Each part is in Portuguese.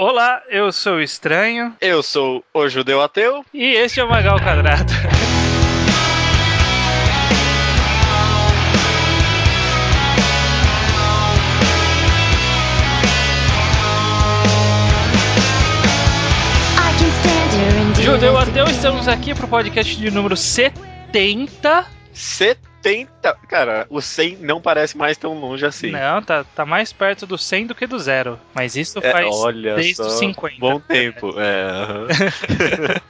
Olá, eu sou o Estranho. Eu sou o Judeu Ateu. E este é o Magal Quadrado. Judeu Ateu, estamos aqui para o podcast de número 70. 70? Cara, o 100 não parece mais tão longe assim. Não, tá, tá mais perto do 100 do que do zero. Mas isso é, faz é, olha desde só, os 50. Bom tempo, é.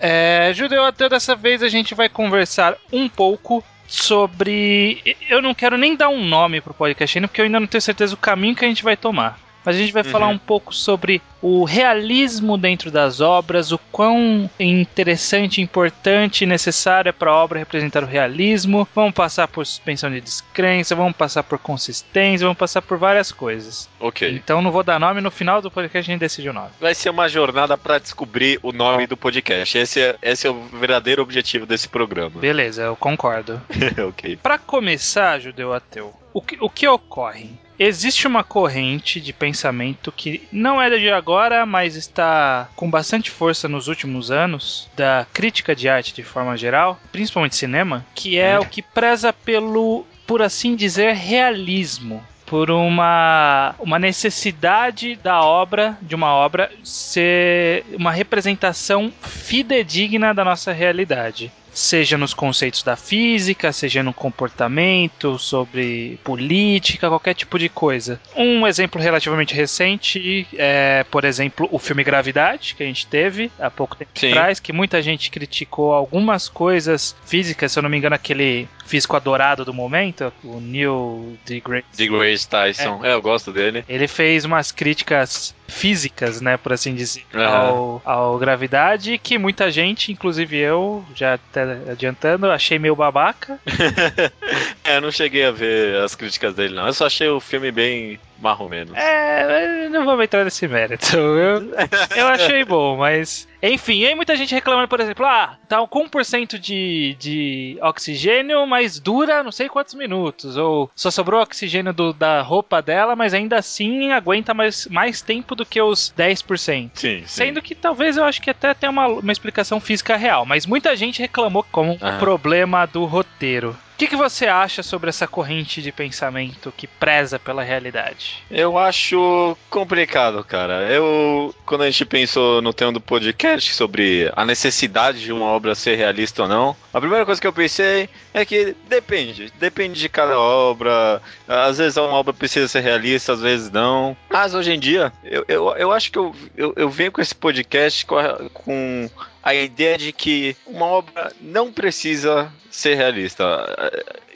é Judeu Ateu, dessa vez a gente vai conversar um pouco sobre. Eu não quero nem dar um nome pro podcast ainda, porque eu ainda não tenho certeza do caminho que a gente vai tomar. Mas a gente vai uhum. falar um pouco sobre o realismo dentro das obras, o quão interessante, importante e necessário é para a obra representar o realismo. Vamos passar por suspensão de descrença, vamos passar por consistência, vamos passar por várias coisas. Ok. Então não vou dar nome, no final do podcast a gente decide o nome. Vai ser uma jornada para descobrir o nome do podcast. Esse é, esse é o verdadeiro objetivo desse programa. Beleza, eu concordo. ok. Para começar, judeu ateu, o que, o que ocorre? Existe uma corrente de pensamento que não é de agora, mas está com bastante força nos últimos anos, da crítica de arte de forma geral, principalmente cinema, que é, é. o que preza pelo, por assim dizer, realismo por uma, uma necessidade da obra, de uma obra, ser uma representação fidedigna da nossa realidade seja nos conceitos da física, seja no comportamento, sobre política, qualquer tipo de coisa. Um exemplo relativamente recente é, por exemplo, o filme Gravidade, que a gente teve há pouco tempo Sim. atrás, que muita gente criticou algumas coisas físicas, se eu não me engano, aquele físico adorado do momento, o Neil deGrasse, deGrasse Tyson. É. é. eu gosto dele. Ele fez umas críticas físicas, né, por assim dizer, uhum. ao, ao Gravidade, que muita gente, inclusive eu, já até adiantando, achei meio babaca. é, eu não cheguei a ver as críticas dele, não. Eu só achei o filme bem marromeno. É, não vamos entrar nesse mérito. Eu, eu achei bom, mas. Enfim, aí muita gente reclamando, por exemplo, ah, tá com 1% de, de oxigênio, mas dura não sei quantos minutos. Ou só sobrou oxigênio do, da roupa dela, mas ainda assim aguenta mais, mais tempo do que os 10%. Sim, sim. Sendo que talvez eu acho que até tem uma, uma explicação física real, mas muita gente reclamou como um problema do roteiro. O que, que, você acha sobre essa corrente de pensamento que preza pela realidade? Eu acho complicado, cara. Eu, quando a gente pensou no tema do podcast sobre a necessidade de uma obra ser realista ou não, a primeira coisa que eu pensei é que depende. Depende de cada obra. Às vezes uma obra precisa ser realista, às vezes não. Mas hoje em dia, eu, eu, eu acho que eu, eu, eu venho com esse podcast com, com a ideia de que uma obra não precisa ser realista.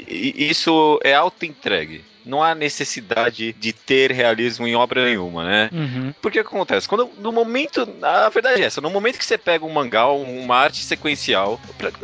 Isso é auto-entregue não há necessidade de ter realismo em obra nenhuma, né? Uhum. Porque acontece? Quando no momento, a verdade é essa, no momento que você pega um mangá, uma arte sequencial,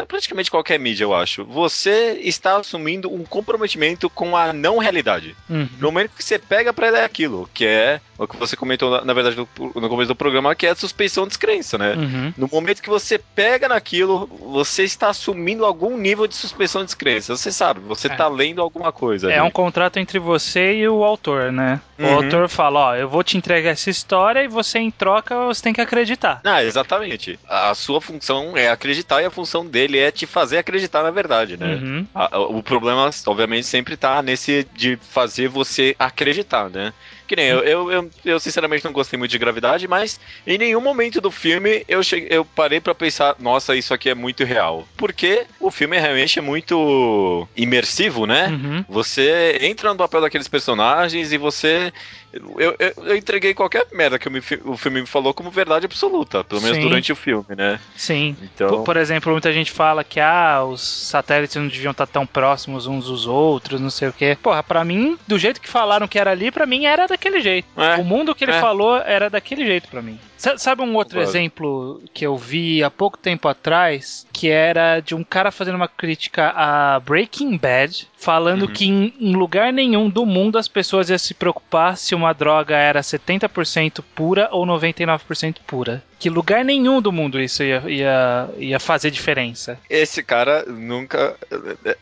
praticamente qualquer mídia, eu acho, você está assumindo um comprometimento com a não realidade. Uhum. No momento que você pega para ler aquilo, que é o que você comentou, na, verdade, no, no, começo do programa, que é a suspeição de descrença, né? Uhum. No momento que você pega naquilo, você está assumindo algum nível de suspeição de descrença. Você sabe, você está é. lendo alguma coisa. É ali. um contrato entre você e o autor, né? O uhum. autor fala, ó, eu vou te entregar essa história e você em troca você tem que acreditar. Ah, exatamente. A sua função é acreditar e a função dele é te fazer acreditar na verdade, né? Uhum. A, o problema, obviamente, sempre tá nesse de fazer você acreditar, né? Que nem eu, eu, eu, eu, sinceramente não gostei muito de gravidade, mas em nenhum momento do filme eu, cheguei, eu parei para pensar, nossa, isso aqui é muito real. Porque o filme realmente é muito imersivo, né? Uhum. Você entra no papel daqueles personagens e você eu, eu, eu, entreguei qualquer merda que o, filme me falou como verdade absoluta, pelo menos Sim. durante o filme, né? Sim. Então... Por, por, exemplo, muita gente fala que ah, os satélites não deviam estar tão próximos uns dos outros, não sei o quê. Porra, pra mim, do jeito que falaram que era ali, pra mim era daquele jeito. É, o mundo que ele é. falou era daquele jeito pra mim. Sabe um outro claro. exemplo que eu vi há pouco tempo atrás, que era de um cara fazendo uma crítica a Breaking Bad, falando uhum. que em, em, lugar nenhum do mundo as pessoas iam se preocupar se uma droga era 70% pura ou 99% pura. Que lugar nenhum do mundo isso ia, ia, ia fazer diferença. Esse cara nunca.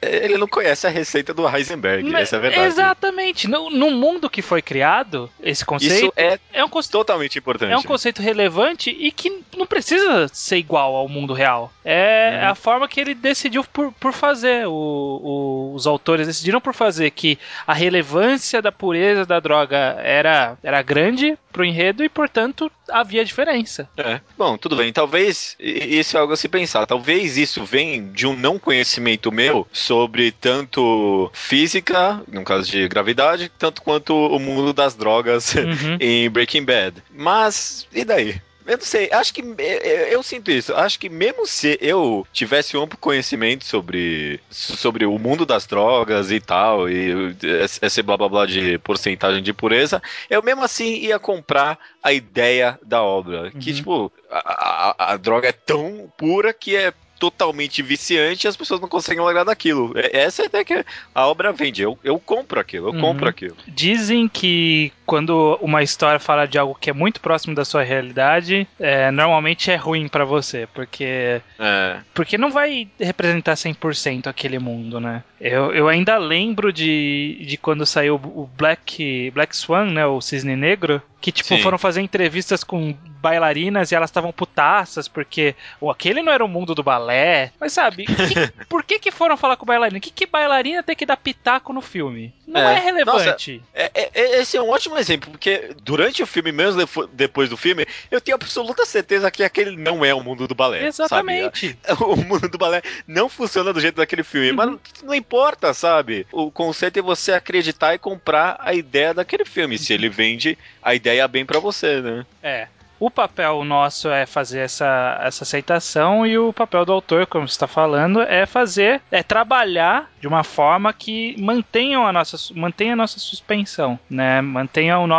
Ele não conhece a receita do Heisenberg, Mas, essa é a verdade. Exatamente. No, no, mundo que foi criado, esse conceito. Isso é, é um conceito, totalmente importante. É um conceito relevante e que não precisa ser igual ao mundo real. É hum. a forma que ele decidiu por, por fazer. O, o, os autores decidiram por fazer que a relevância da pureza da droga era, era grande pro enredo e, portanto, havia diferença. É. Bom, tudo bem. Talvez isso é algo a se pensar. Talvez isso venha de um não conhecimento meu sobre tanto física, no caso de gravidade, tanto quanto o mundo das drogas uhum. em Breaking Bad. Mas, e daí? Eu não sei, acho que eu, eu, sinto isso. Acho que mesmo se eu tivesse um amplo conhecimento sobre, sobre o mundo das drogas e tal, e esse blá blá blá de porcentagem de pureza, eu mesmo assim ia comprar a ideia da obra. Uhum. Que, tipo, a, a, a droga é tão pura que é totalmente viciante e as pessoas não conseguem largar daquilo. É, essa é até que a obra vende. Eu, eu compro aquilo, eu uhum. compro aquilo. Dizem que quando uma história fala de algo que é muito próximo da sua realidade, é, normalmente é ruim para você, porque é. porque não vai representar 100% aquele mundo, né? Eu, eu ainda lembro de, de quando saiu o Black, Black Swan, né, o Cisne Negro, que tipo Sim. foram fazer entrevistas com bailarinas e elas estavam putaças porque oh, aquele não era o mundo do balé. Mas sabe, que, por que que foram falar com bailarina? Que que bailarina tem que dar pitaco no filme? Não é, é relevante. Nossa, é, é, é, esse é um ótimo exemplo, porque durante o filme, mesmo depois do filme, eu tenho absoluta certeza que aquele não é o mundo do balé. Exatamente. Sabe? O mundo do balé não funciona do jeito daquele filme, uhum. mas não importa, sabe? O conceito é você acreditar e comprar a ideia daquele filme, se ele vende a ideia ideia bem para você, né? É. O papel nosso é fazer essa, essa aceitação e o papel do autor, como você está falando, é fazer, é trabalhar de uma forma que mantenham a nossa, mantenha a nossa suspensão, né? Mantenham, no,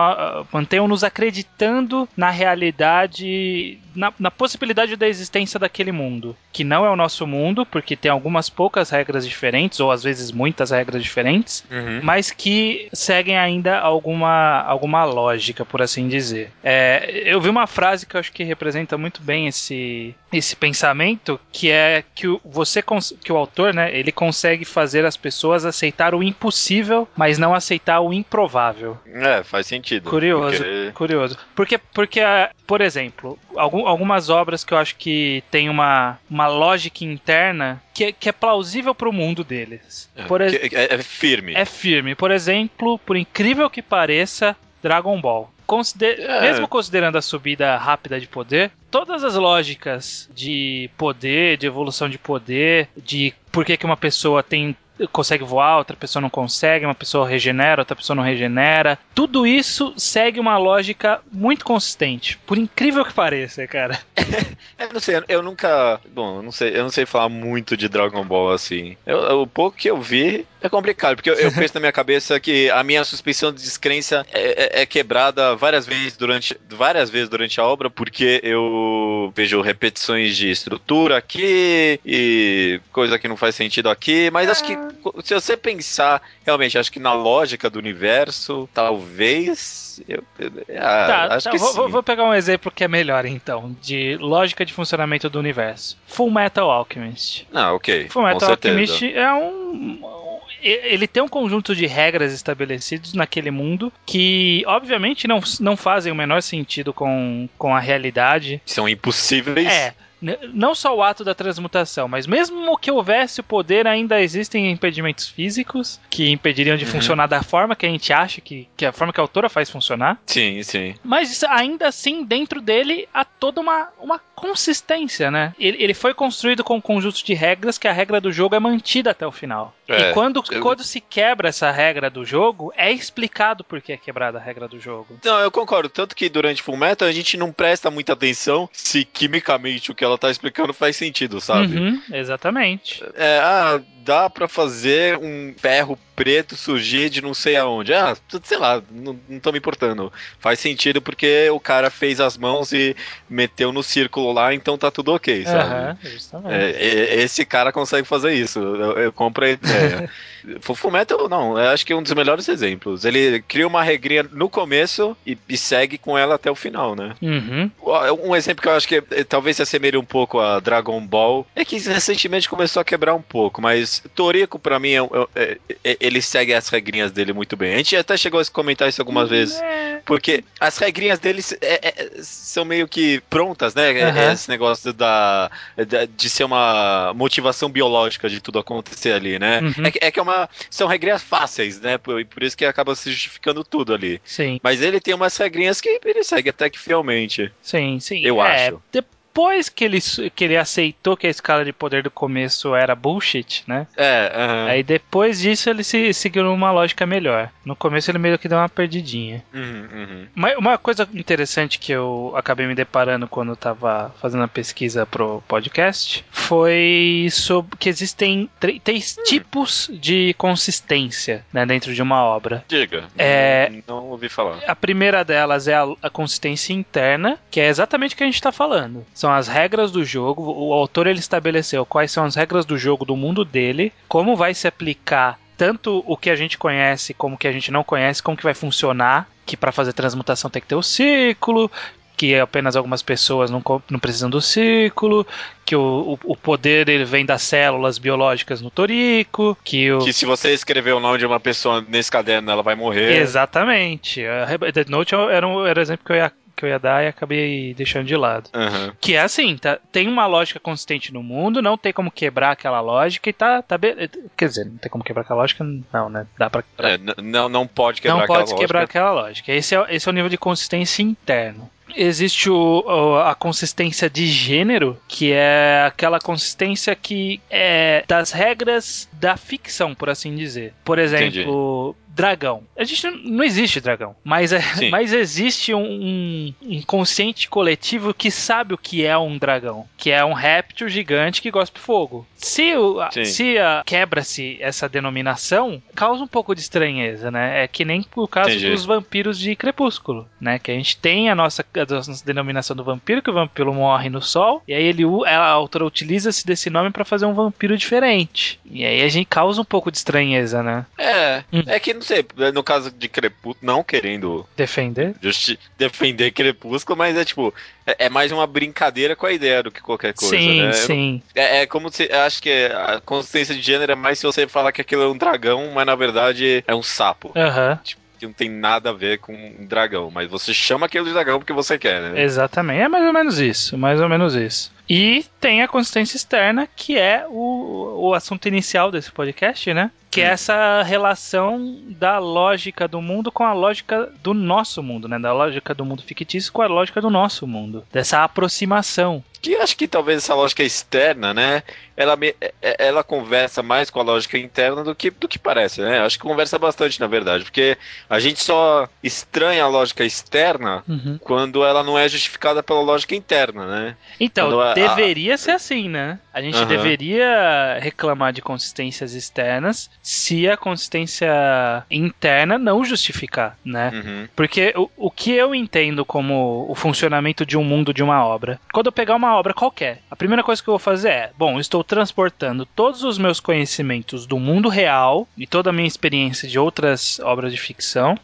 mantenham nos acreditando na realidade, na, na possibilidade da existência daquele mundo, que não é o nosso mundo, porque tem algumas poucas regras diferentes, ou às vezes muitas regras diferentes, uhum. mas que seguem ainda alguma, alguma lógica, por assim dizer. É, eu vi uma frase que eu acho que representa muito bem esse, esse pensamento, que é que o, você que o autor, né, ele consegue fazer as pessoas aceitar o impossível, mas não aceitar o improvável. É, faz sentido. Curioso, porque... curioso. Porque, porque, por exemplo, algum, algumas obras que eu acho que tem uma, uma lógica interna que, é, que é plausível para o mundo deles. É, por é, é firme. É firme. Por exemplo, por incrível que pareça, Dragon Ball. Consider... É. Mesmo considerando a subida rápida de poder, todas as lógicas de poder, de evolução de poder, de por que, que uma pessoa tem consegue voar, outra pessoa não consegue, uma pessoa regenera, outra pessoa não regenera. Tudo isso segue uma lógica muito consistente, por incrível que pareça, cara. eu não sei, eu nunca, bom, eu não sei, eu não sei falar muito de Dragon Ball assim. Eu, o pouco que eu vi é complicado, porque eu, eu penso na minha cabeça que a minha suspensão de descrença é, é, é, quebrada várias vezes durante várias vezes durante a obra, porque eu vejo repetições de estrutura aqui e coisa que não faz sentido aqui, mas acho que se você pensar, realmente, acho que na lógica do universo, talvez. Eu, ah, tá, acho tá, que vou, sim. vou pegar um exemplo que é melhor, então, de lógica de funcionamento do universo. Full Metal Alchemist. Ah, ok. Full Metal Alchemist é um ele tem um conjunto de regras estabelecidos naquele mundo que, obviamente, não, não fazem o menor sentido com, com a realidade. São impossíveis. É não só o ato da transmutação, mas mesmo que houvesse o poder, ainda existem impedimentos físicos que impediriam de uhum. funcionar da forma que a gente acha que, que a forma que a autora faz funcionar. Sim, sim. Mas ainda assim, dentro dele há toda uma, uma consistência, né? Ele, ele foi construído com um conjunto de regras que a regra do jogo é mantida até o final. É, e quando, eu... quando se quebra essa regra do jogo, é explicado por que é quebrada a regra do jogo. Não, eu concordo. Tanto que durante Full Metal a gente não presta muita atenção se quimicamente o que ela tá explicando faz sentido, sabe? Uhum, exatamente. É, ah, dá para fazer um ferro preto surgir de não sei aonde. Ah, sei lá, não, não tô me importando. Faz sentido porque o cara fez as mãos e meteu no círculo lá, então tá tudo ok, sabe? Uhum, é, esse cara consegue fazer isso. Eu, eu compro a ideia. Full Metal, não, eu acho que é um dos melhores exemplos. Ele cria uma regrinha no começo e, e segue com ela até o final, né? Uhum. Um exemplo que eu acho que é, talvez se assemelhe um pouco a Dragon Ball é que recentemente começou a quebrar um pouco, mas Toriko, pra mim, é, é, é, ele segue as regrinhas dele muito bem. A gente até chegou a comentar isso algumas vezes, é. porque as regrinhas dele é, são meio que prontas, né? Uhum. Esse negócio da, de ser uma motivação biológica de tudo acontecer ali, né? Uhum. É, que é uma. São regrinhas fáceis, né? Por, por isso que acaba se justificando tudo ali. Sim. Mas ele tem umas regrinhas que ele segue até que fielmente. Sim, sim. Eu é, acho. De depois que ele, que ele aceitou que a escala de poder do começo era bullshit, né? É, uhum. Aí depois disso ele se seguiu numa lógica melhor. No começo ele meio que deu uma perdidinha. Uhum, uhum. Mas uma coisa interessante que eu acabei me deparando quando eu tava fazendo a pesquisa pro podcast foi sobre que existem três hum. tipos de consistência né, dentro de uma obra. Diga. É, não, não ouvi falar. A primeira delas é a, a consistência interna, que é exatamente o que a gente tá falando são as regras do jogo. O autor ele estabeleceu quais são as regras do jogo do mundo dele, como vai se aplicar tanto o que a gente conhece como o que a gente não conhece, como que vai funcionar. Que para fazer transmutação tem que ter o círculo, que apenas algumas pessoas não, não precisam do círculo, que o, o, poder ele vem das células biológicas no torico, que o... Que se você escrever o nome de uma pessoa nesse caderno, ela vai morrer. Exatamente. A Dead Note era, um, era o exemplo que eu ia que eu ia dar e acabei deixando de lado. Uhum. Que é assim, tá, tem uma lógica consistente no mundo, não tem como quebrar aquela lógica e tá, tá be... Quer dizer, não tem como quebrar aquela lógica, não, né? Dá pra. É, não, não pode quebrar não aquela pode quebrar lógica. aquela lógica. Esse é, esse é o nível de consistência interno existe o, a consistência de gênero, que é aquela consistência que é das regras da ficção, por assim dizer. Por exemplo, Entendi dragão. A gente não, existe dragão, mas, é, mas existe um, um inconsciente coletivo que sabe o que é um dragão, que é um réptil gigante que gosta de fogo. Se, o, se quebra-se essa denominação, causa um pouco de estranheza, né? É que nem o caso Entendi. dos vampiros de Crepúsculo, né? Que a gente tem a nossa, a nossa denominação do vampiro, que o vampiro morre no sol, e aí ele, a autora utiliza-se desse nome para fazer um vampiro diferente. E aí a gente causa um pouco de estranheza, né? É, hum. é que sei, no caso de Crepúsculo, não querendo defender defender Crepúsculo, mas é tipo, é, é, mais uma brincadeira com a ideia do que qualquer coisa, sim, né? Sim, é, é, como se, acho que a consistência de gênero é mais se você falar que aquilo é um dragão, mas na verdade é um sapo. Aham. Tipo, que não tem nada a ver com um dragão, mas você chama aquele dragão porque você quer, né? Exatamente, é mais ou menos isso, mais ou menos isso. E tem a consistência externa, que é o, o assunto inicial desse podcast, né? Que é essa relação da lógica do mundo com a lógica do nosso mundo, né? Da lógica do mundo fictício com a lógica do nosso mundo. Dessa aproximação que acho que talvez essa lógica externa, né? Ela, me, é, é, ela conversa mais com a lógica interna do que, do que parece, né? Acho que conversa bastante, na verdade, porque a gente só estranha a lógica externa uhum. quando ela não é justificada pela lógica interna, né? Então, a, deveria a... ser assim, né? A gente uhum. deveria reclamar de consistências externas se a consistência interna não justificar, né? Uhum. Porque o, o que eu entendo como o funcionamento de um mundo de uma obra, quando eu pegar uma obra qualquer. A primeira coisa que eu vou fazer é: bom, estou transportando todos os meus conhecimentos do mundo real e toda a minha experiência de outras obras de ficção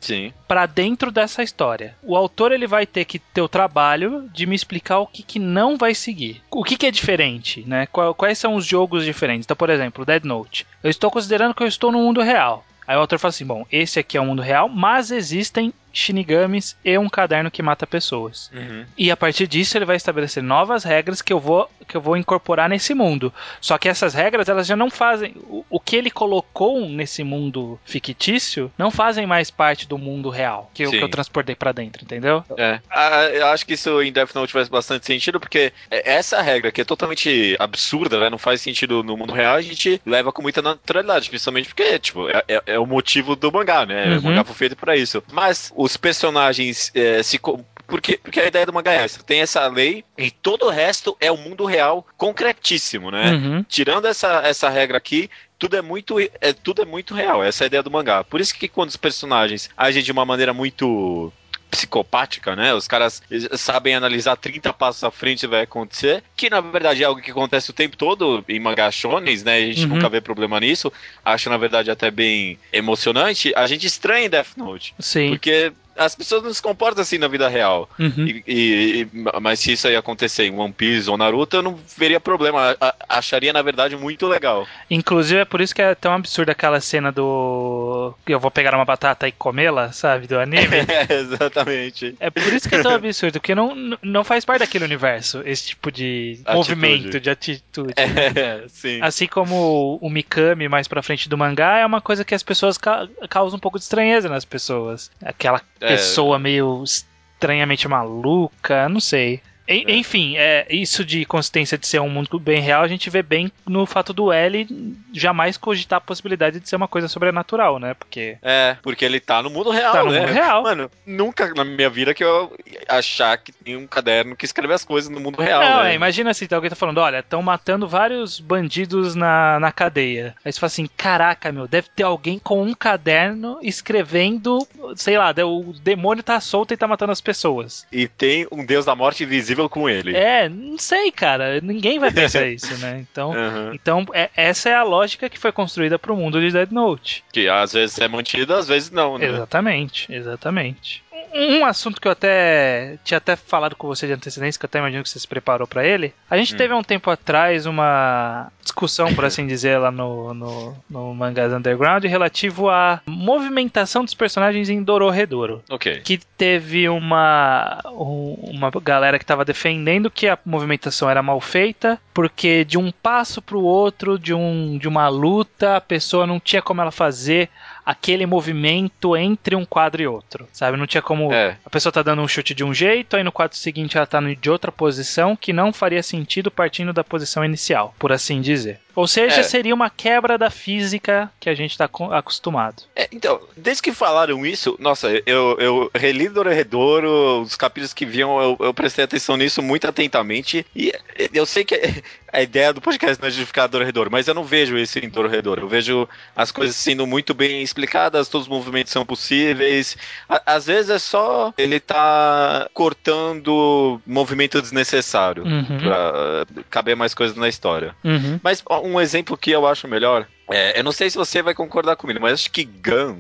para dentro dessa história. O autor ele vai ter que ter o trabalho de me explicar o que, que não vai seguir. O que, que é diferente, né? Quais são os jogos diferentes? Então, por exemplo, Dead Note. Eu estou considerando que eu estou no mundo real. Aí o autor fala assim: bom, esse aqui é o mundo real, mas existem shinigamis e um caderno que mata pessoas. Uhum. E a partir disso ele vai estabelecer novas regras que eu vou que eu vou incorporar nesse mundo. Só que essas regras elas já não fazem o, o que ele colocou nesse mundo fictício não fazem mais parte do mundo real que, eu, que eu transportei para dentro, entendeu? É. Ah, eu acho que isso em Death Note faz bastante sentido porque essa regra que é totalmente absurda, né, não faz sentido no mundo real, a gente leva com muita naturalidade, principalmente porque tipo é, é, é o motivo do mangá, né? Uhum. O mangá foi feito para isso. Mas os personagens é, se porque, porque a ideia do mangá é essa. Tem essa lei e todo o resto é o mundo real concretíssimo, né? Uhum. Tirando essa, essa regra aqui, tudo é muito é, tudo é muito real. Essa é a ideia do mangá. Por isso que quando os personagens agem de uma maneira muito psicopática, né? Os caras sabem analisar 30 passos à frente vai acontecer, que na verdade é algo que acontece o tempo todo em mangá shonen, né? A gente uhum. nunca vê problema nisso. Acho na verdade até bem emocionante. A gente estranha em Death Note. Sim. Porque as pessoas não se comportam assim na vida real. Uhum. E, e, mas se isso aí acontecer em One Piece ou Naruto, eu não veria problema. A, acharia, na verdade, muito legal. Inclusive, é por isso que é tão absurda aquela cena do. Eu vou pegar uma batata e comê-la, sabe? Do anime. É, exatamente. É por isso que é tão absurdo, porque não, não faz parte daquele universo, esse tipo de atitude. movimento, de atitude. É, sim. Assim como o Mikami mais pra frente do mangá é uma coisa que as pessoas ca causam um pouco de estranheza nas pessoas. Aquela é, pessoa meio estranhamente maluca, não sei. É. Enfim, é, isso de consistência de ser um mundo bem real, a gente vê bem no fato do L jamais cogitar a possibilidade de ser uma coisa sobrenatural, né? Porque. É, porque ele tá no mundo real, tá no né? mundo real. Mano, nunca na minha vida que eu achar que tem um caderno que escreve as coisas no mundo real. Não, né? é, imagina assim, alguém tá falando, olha, estão matando vários bandidos na, na cadeia. Aí você fala assim, caraca, meu, deve ter alguém com um caderno escrevendo, sei lá, o demônio tá solto e tá matando as pessoas. E tem um deus da morte invisível com ele. É, não sei, cara. Ninguém vai pensar isso, né? Então, uhum. então é, essa é a lógica que foi construída pro mundo de Dead Note. Que às vezes é mantida, às vezes não, né? Exatamente, exatamente um assunto que eu até tinha até falado com você de antecedência, que eu até imagino que você se preparou para ele. A gente hum. teve há um tempo atrás uma discussão, por assim dizer, lá no, no, no Mangás Underground relativo à movimentação dos personagens em Dororedoro. Ok. Que teve uma, uma galera que estava defendendo que a movimentação era mal feita, porque de um passo para o outro, de, um, de uma luta, a pessoa não tinha como ela fazer aquele movimento entre um quadro e outro, sabe? Não tinha como é. a pessoa tá dando um chute de um jeito, aí no quadro seguinte ela tá de outra posição que não faria sentido partindo da posição inicial, por assim dizer. Ou seja, é. seria uma quebra da física que a gente está acostumado. É, então, desde que falaram isso, nossa, eu, eu reli Dororedoro, os capítulos que viam, eu, eu, prestei atenção nisso muito atentamente. E eu sei que a ideia do podcast não é justificar Dororedoro, mas eu não vejo isso em Dororedoro. Eu vejo as coisas sendo muito bem explicadas, todos os movimentos são possíveis. às vezes é só ele tá cortando movimento desnecessário uhum. pra caber mais coisas na história. Uhum. Mas um exemplo que eu acho melhor. É, eu não sei se você vai concordar comigo, mas acho que Gun,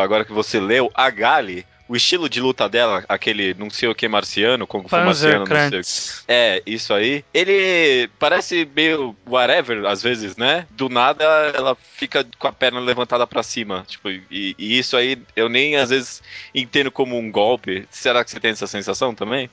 agora que você leu, a Gali, o estilo de luta dela, aquele não sei o que marciano, como foi marciano, não sei. É, isso aí. Ele parece meio whatever, às vezes, né? Do nada ela fica com a perna levantada para cima. Tipo, e, e, isso aí eu nem às vezes entendo como um golpe. Será que você tem essa sensação também?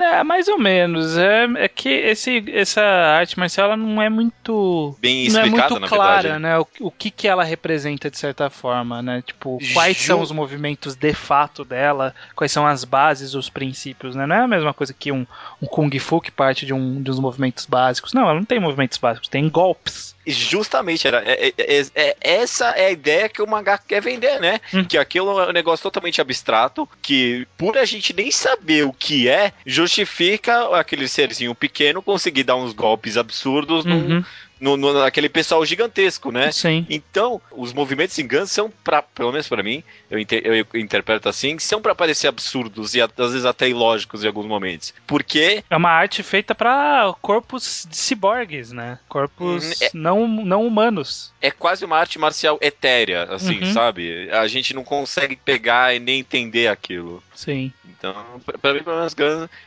É, mais ou menos. É, é que esse, essa arte marcial ela não é muito. Bem explicada, não é muito clara, verdade. né? O, o que, que ela representa de certa forma, né? Tipo, quais Ju... são os movimentos de fato dela, quais são as bases, os princípios, né? Não é a mesma coisa que um, um Kung Fu que parte de um dos movimentos básicos. Não, ela não tem movimentos básicos, tem golpes. Justamente, era, é, é, é, é, essa é a ideia que o mangá quer vender, né? Hum. Que aquilo é um negócio totalmente abstrato, que por a gente nem saber o que é, justifica aquele serzinho pequeno conseguir dar uns golpes absurdos uhum. num, no, no, naquele pessoal gigantesco, né? Sim. Então, os movimentos em Guns são, pra, pelo menos para mim, eu, inter, eu, interpreto assim, são para parecer absurdos e às vezes até ilógicos em alguns momentos. Porque. É uma arte feita para corpos de ciborgues, né? Corpos hum, é, não, não humanos. É quase uma arte marcial etérea, assim, uhum. sabe? A gente não consegue pegar e nem entender aquilo. Sim. Então, pra mim, pelo menos,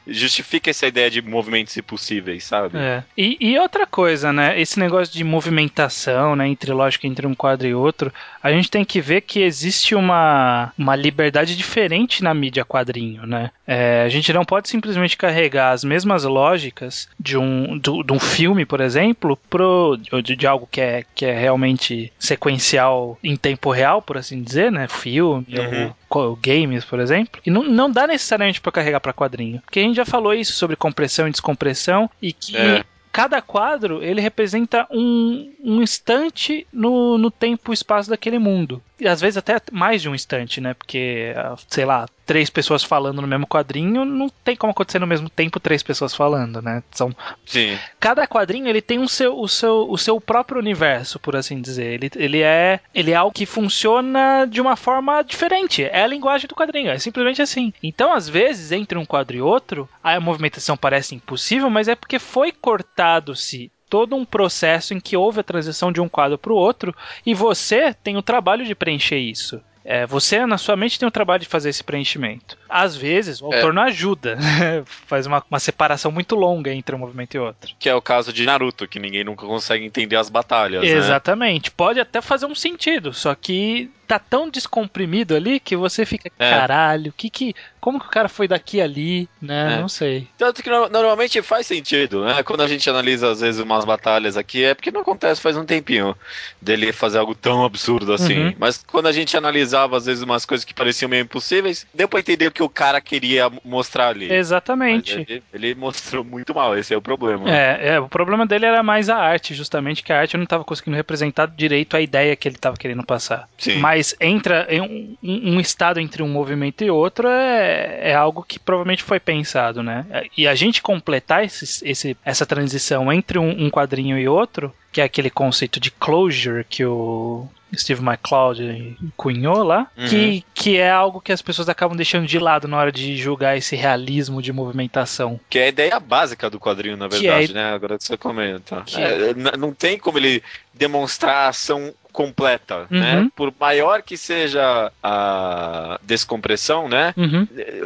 justifica essa ideia de movimentos impossíveis, sabe? É. E, e outra coisa, né? Esse negócio de movimentação, né, entre lógica entre um quadro e outro, a gente tem que ver que existe uma, uma liberdade diferente na mídia quadrinho, né? É, a gente não pode simplesmente carregar as mesmas lógicas de um, do, de um filme, por exemplo, pro, de, de, algo que é, que é realmente sequencial em tempo real, por assim dizer, né? Filme uhum. ou games, por exemplo. E não, não dá necessariamente para carregar para quadrinho. Porque a gente já falou isso sobre compressão e descompressão e que é cada quadro ele representa um, um instante no, no tempo e espaço daquele mundo. E às vezes até mais de um instante, né? Porque, ah, sei lá, três pessoas falando no mesmo quadrinho, não tem como acontecer no mesmo tempo três pessoas falando, né? São Sim. cada quadrinho ele tem um seu, o, seu, o seu próprio universo, por assim dizer. Ele, ele, é, ele é algo que funciona de uma forma diferente. É a linguagem do quadrinho, é simplesmente assim. Então, às vezes, entre um quadro e outro, a movimentação parece impossível, mas é porque foi cortado-se todo um processo em que houve a transição de um quadro para o outro e você tem o trabalho de preencher isso. É, você, na sua mente, tem o trabalho de fazer esse preenchimento. Às vezes, o autor É. não ajuda. Faz uma, uma separação muito longa entre um movimento e outro. Que é o caso de Naruto, que ninguém nunca consegue entender as batalhas, né? Exatamente. Pode até fazer um sentido, só que tá tão descomprimido ali que você fica, É. caralho, que que, como que o cara foi daqui ali, né? É. Não sei. Tanto que no- normalmente faz sentido, né? Quando a gente analisa, às vezes, umas batalhas aqui, é porque não acontece faz um tempinho dele fazer algo tão absurdo assim. Uhum. Mas quando a gente analisava, às vezes, umas coisas que pareciam meio impossíveis, deu pra entender o que o cara queria mostrar ali. Exatamente. ele, ele mostrou muito mal, esse é o problema. É, é, o problema dele era mais a arte, justamente, que a arte não estava conseguindo representar direito a ideia que ele estava querendo passar. Sim. Mas entra em um, um- estado entre um movimento e outro é, é algo que provavelmente foi pensado, né? E a gente completar esse, esse- essa transição entre um, um quadrinho e outro, que é aquele conceito de closure que o Steve McCloud cunhou lá, Uhum. que, que é algo que as pessoas acabam deixando de lado na hora de julgar esse realismo de movimentação. Que é a ideia básica do quadrinho, na Que verdade, é- né? Agora que você comenta. É, n- não tem como ele demonstrar ação completa, Uhum. né? Por maior que seja a descompressão, né? Uhum.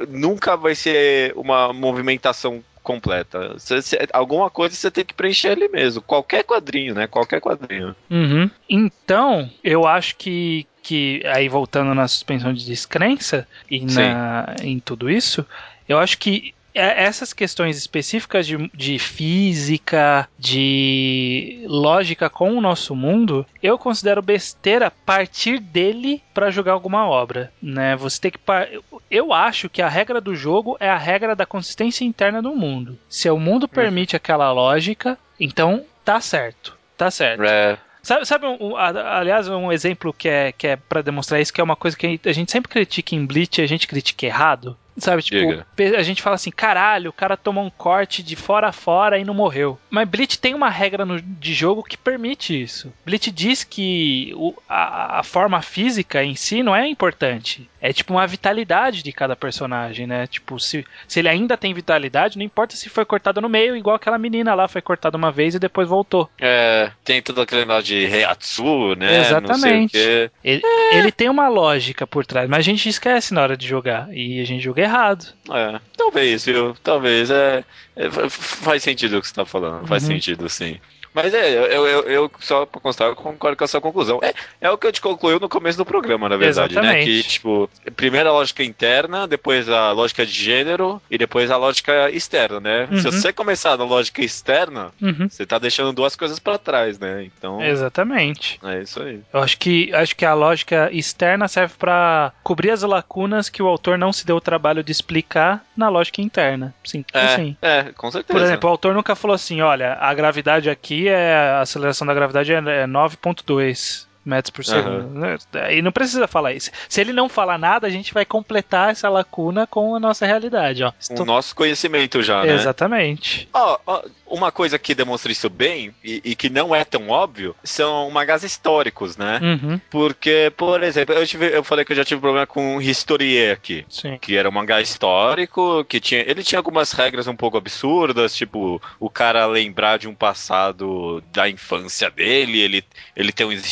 Nunca vai ser uma movimentação completa. Cê- cê- alguma coisa você tem que preencher ali mesmo. Qualquer quadrinho, né? Qualquer quadrinho. Uhum. Então, eu acho que, que aí voltando na suspensão de descrença e na, em tudo isso, eu acho que essas questões específicas de, de física, de lógica com o nosso mundo, eu considero besteira partir dele para jogar alguma obra, né? Você tem que par... eu acho que a regra do jogo é a regra da consistência interna do mundo. Se o mundo permite aquela lógica, então tá certo. Tá certo. É, Sabe, sabe um- um- aliás, um exemplo que é, que é para demonstrar isso, que é uma coisa que a gente sempre critica em Bleach e a gente critica errado. Sabe, tipo, Diga. a gente fala assim, caralho, o cara tomou um corte de fora a fora e não morreu. Mas Bleach tem uma regra no- de jogo que permite isso. Bleach diz que o- a, a forma física em si não é importante. É tipo uma vitalidade de cada personagem, né? Tipo, se, se ele ainda tem vitalidade, não importa se foi cortado no meio, igual aquela menina lá foi cortada uma vez e depois voltou. é, tem todo aquele negócio de Reatsu, né? Exatamente. Não sei o quê. Ele, ele tem uma lógica por trás, mas a gente esquece na hora de jogar. E a gente joga errado. É, talvez, viu? Talvez. É, é, fa- faz sentido o que você tá falando. Faz Uhum. sentido, sim. Mas é, eu, eu, eu só pra constar, eu concordo com a sua conclusão. É, é o que eu te concluiu no começo do programa, na verdade, né? Exatamente. Que, tipo, primeiro a lógica interna, depois a lógica de gênero e depois a lógica externa, né? Uhum. Se você começar na lógica externa, Uhum. você tá deixando duas coisas pra trás, né? Então, Exatamente. é isso aí. Eu acho que, acho que a lógica externa serve pra cobrir as lacunas que o autor não se deu o trabalho de explicar na lógica interna. Sim, É, assim. é, com certeza. Por exemplo, o autor nunca falou assim: olha, a gravidade aqui é. A aceleração da gravidade é é 9,2 metros por segundo. né? E não precisa falar isso. Se ele não falar nada, a gente vai completar essa lacuna com a nossa realidade. Ó. o Estou- nosso conhecimento já, né? Exatamente. Ó, ó, uma coisa que demonstra isso bem e, e que não é tão óbvio são magás históricos, né? Uhum, Porque, por exemplo, eu, tive, eu falei que eu já tive problema com Historier aqui. sim. Que era um mangá histórico, que tinha. Ele tinha algumas regras um pouco absurdas, tipo, o cara lembrar de um passado da infância dele, ele, ele tem uns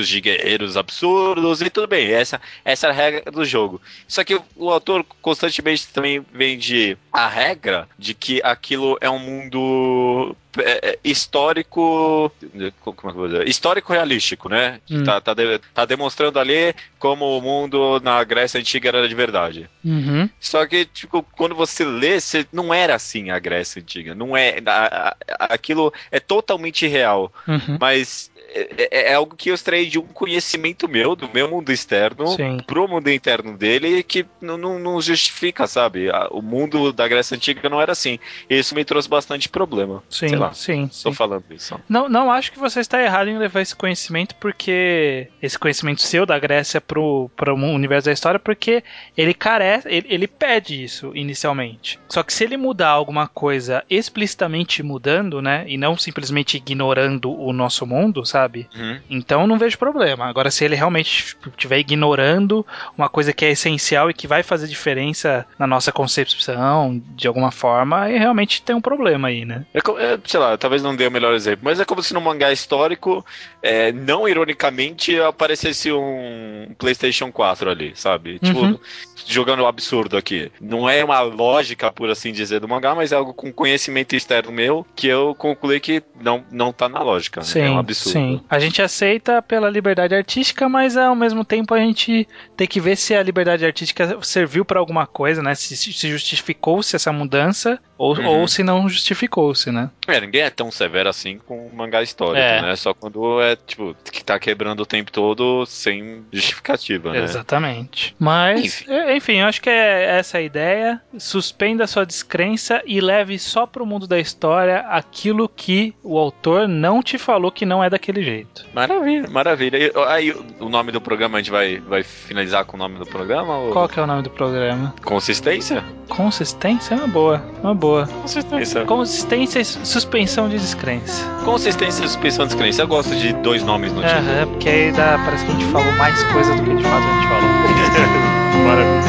instintos de guerreiros absurdos, e tudo bem, essa, essa é a regra do jogo. Só que o, autor constantemente também vende a regra de que aquilo é um mundo é, é, histórico. Como é que eu vou dizer? Histórico realístico, né? Hum. Tá, tá, de- tá demonstrando ali como o mundo na Grécia Antiga era de verdade. Uhum, Só que, tipo, quando você lê, você, não era assim a Grécia Antiga. Não é. a- a- aquilo é totalmente real. uhum. Mas é, é, é algo que eu extraí de um conhecimento meu, do meu mundo externo, Sim. pro mundo interno dele, que não, não, não justifica, sabe? O mundo da Grécia Antiga não era assim. E isso me trouxe bastante problema. Sim, Sei lá, sim, Estou falando isso. Não, não acho que você está errado em levar esse conhecimento, porque esse conhecimento seu da Grécia pro, pro universo da história, porque ele carece, ele, ele pede isso inicialmente. Só que se ele mudar alguma coisa explicitamente mudando, né, e não simplesmente ignorando o nosso mundo, sabe? Uhum. Então não vejo problema. Agora, se ele realmente estiver ignorando uma coisa que é essencial e que vai fazer diferença na nossa concepção, de alguma forma, aí realmente tem um problema aí, né? É, é, sei lá, talvez não dê o melhor exemplo, mas é como se no mangá histórico, é, não ironicamente, aparecesse um PlayStation 4 ali, sabe? Tipo, Uhum. jogando o absurdo aqui. Não é uma lógica, por assim dizer, do mangá, mas é algo com conhecimento externo meu que eu concluí que não, não tá na lógica. Sim, é um absurdo. sim. A gente aceita pela liberdade artística, mas ao mesmo tempo a gente tem que ver se a liberdade artística serviu pra alguma coisa, né? Se, se justificou-se essa mudança ou, Uhum. ou se não justificou-se, né? É, ninguém é tão severo assim com o mangá histórico, É. né? Só quando é, tipo, que tá quebrando o tempo todo sem justificativa, né? Exatamente. Mas, Enfim. é, enfim, eu acho que é essa a ideia. Suspenda sua descrença e leve só pro mundo da história aquilo que o autor não te falou que não é daquele jeito. Maravilha, maravilha. E, Aí o nome do programa a gente vai, vai finalizar com o nome do programa? Ou... Qual que é o nome do programa? Consistência? Consistência é uma boa, uma boa. Consistência. Consistência e suspensão de descrença. Consistência e suspensão de descrença. Eu gosto de dois nomes no título. Aham, porque aí dá, parece que a gente falou mais coisa do que de fato a gente falou. Maravilha.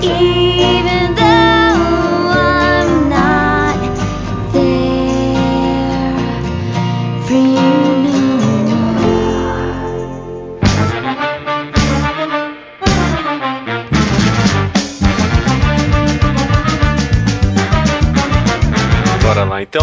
Beleza. Lá então.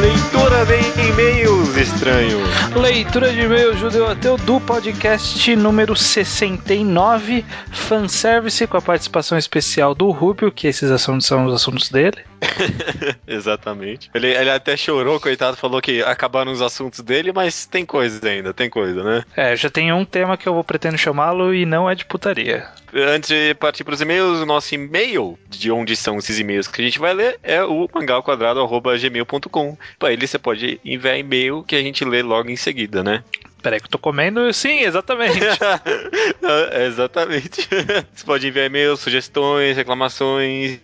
Leitura de e-mails estranhos. Leitura de e-mail judeu ateu do podcast número 69, fanservice com a participação especial do Rubio, que esses assuntos são os assuntos dele. Exatamente. Ele, ele até chorou, coitado, falou que acabaram os assuntos dele, mas tem coisa ainda, tem coisa, né? É, já tem um tema que eu vou pretendo chamá-lo e não é de putaria. Antes de partir para os e-mails, o nosso e-mail, de onde são esses e-mails que a gente vai ler, é o mangalquadrado.gmail.com. Para ele você pode enviar e-mail que a gente lê logo em seguida, né? Peraí que eu tô comendo. Sim, exatamente. É, Exatamente. Você pode enviar e-mails, sugestões, reclamações,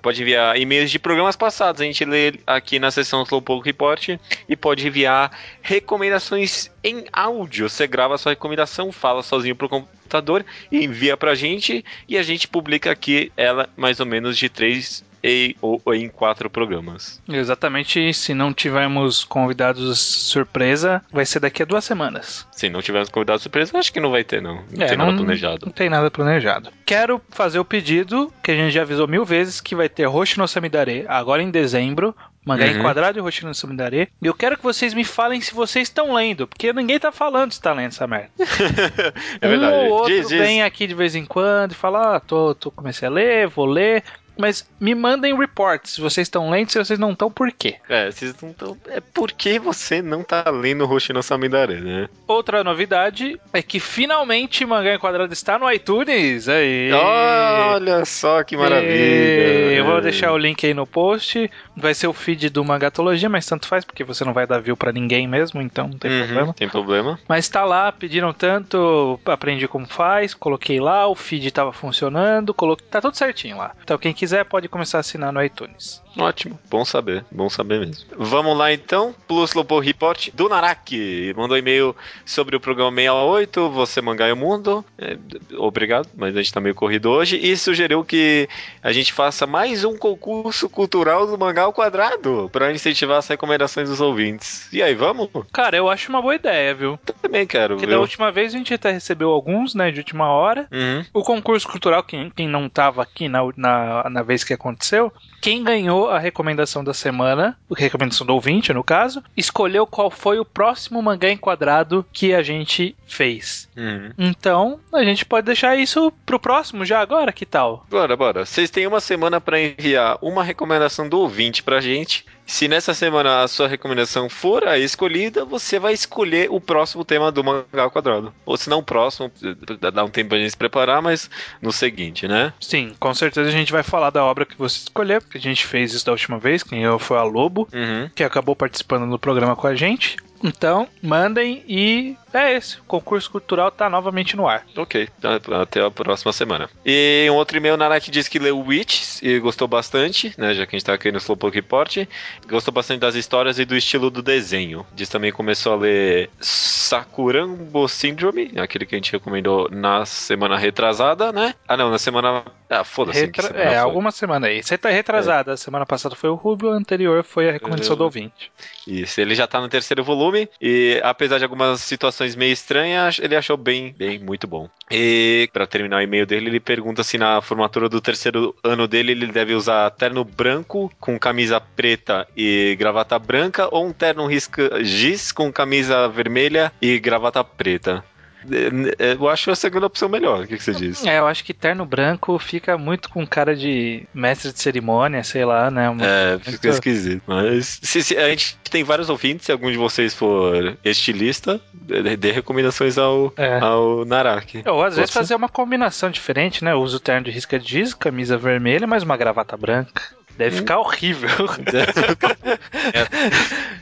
pode enviar e-mails de programas passados, a gente lê aqui na seção Slowpoke Report e pode enviar recomendações em áudio. Você grava a sua recomendação, fala sozinho pro computador envia pra gente e a gente publica aqui ela mais ou menos de três e, ou, ou em quatro programas. exatamente. Se não tivermos convidados surpresa, vai ser daqui a duas semanas. Se não tivermos convidado surpresa, acho que não vai ter, não. Não É, tem nada planejado. Não tem nada planejado. Quero fazer o pedido, que a gente já avisou mil vezes, que vai ter Roshi no Samidare agora em dezembro. Mangá Uhum. Enquadrado e no Samidare. E eu quero que vocês me falem se vocês estão lendo, porque ninguém tá falando se tá lendo essa merda. é verdade. Um ou outro Diz, diz. vem aqui de vez em quando e fala, ah, tô, tô, comecei a ler, vou ler. Mas me mandem reports se vocês estão lendo, se vocês não estão, por quê? É, vocês não tão... É por que você não tá lendo Hoshino Samidare, né? Outra novidade é que finalmente Mangá Enquadrado está no iTunes. Aí. Olha só que maravilha. Eu vou deixar o link aí no post. Vai ser o feed do Mangatologia, mas tanto faz, porque você não vai dar view pra ninguém mesmo, então não tem Uhum, problema. Tem problema. Mas tá lá, pediram tanto, aprendi como faz, coloquei lá, o feed tava funcionando, coloquei, tá tudo certinho lá. Então quem quiser pode começar a assinar no iTunes. Ótimo, bom saber, bom saber mesmo. Vamos lá então, Plus Lopo Report do Naraki. Mandou e-mail sobre o programa 68, Você Mangá o Mundo. É, obrigado, mas a gente tá meio corrido hoje. E sugeriu que a gente faça mais um concurso cultural do Mangá ao Quadrado, para incentivar as recomendações dos ouvintes. E aí, vamos? Cara, eu acho uma boa ideia, viu? Também quero, Porque viu? da última vez a gente até recebeu alguns, né, de última hora. Uhum. O concurso cultural, quem, quem não tava aqui na, na na vez que aconteceu, quem ganhou a recomendação da semana, a recomendação do ouvinte, no caso, escolheu qual foi o próximo mangá enquadrado que a gente fez. Uhum. Então, a gente pode deixar isso pro próximo já agora, que tal? Bora, bora. Vocês têm uma semana pra enviar uma recomendação do ouvinte pra gente. Se nessa semana a sua recomendação for a escolhida, você vai escolher o próximo tema do mangá quadrado. Ou se não o próximo, dá um tempo pra gente se preparar, mas no seguinte, né? Sim, com certeza a gente vai falar da obra que você escolher, porque a gente fez isso da última vez, quem eu foi a Lobo, Uhum. que acabou participando do programa com a gente. Então, mandem e é esse. O concurso cultural tá novamente no ar. Ok, tá, até a próxima semana. E um outro e-mail, Naraki disse que leu Witches e gostou bastante, né? Já que a gente tá aqui no Slowpoke Report. Gostou bastante das histórias e do estilo do desenho. Diz também que começou a ler Sakurambo Syndrome, aquele que a gente recomendou na semana retrasada, né? Ah, não, na semana. Ah, foda-se. Retra- É, foi. alguma semana aí. Você tá retrasada. A semana passada foi o Rubio, a anterior foi a recomendação Eu- do ouvinte. Isso, ele já tá no terceiro volume e apesar de algumas situações meio estranhas, ele achou bem, bem, muito bom. E pra terminar o e-mail dele, ele pergunta se na formatura do terceiro ano dele ele deve usar terno branco com camisa preta e gravata branca ou um terno risca giz com camisa vermelha e gravata preta. É, Eu acho a segunda opção melhor. O que, que você diz? É, eu acho que terno branco fica muito com cara de mestre de cerimônia, sei lá, né? Uma- É, fica Muito- esquisito. Mas se, se- a gente tem vários ouvintes, se algum de vocês for estilista, dê, recomendações ao, É. ao Naraki. Ou às vezes Pode ser? fazer uma combinação diferente, né? Eu uso terno de risca de giz, camisa vermelha, mas uma gravata branca. Deve ficar horrível.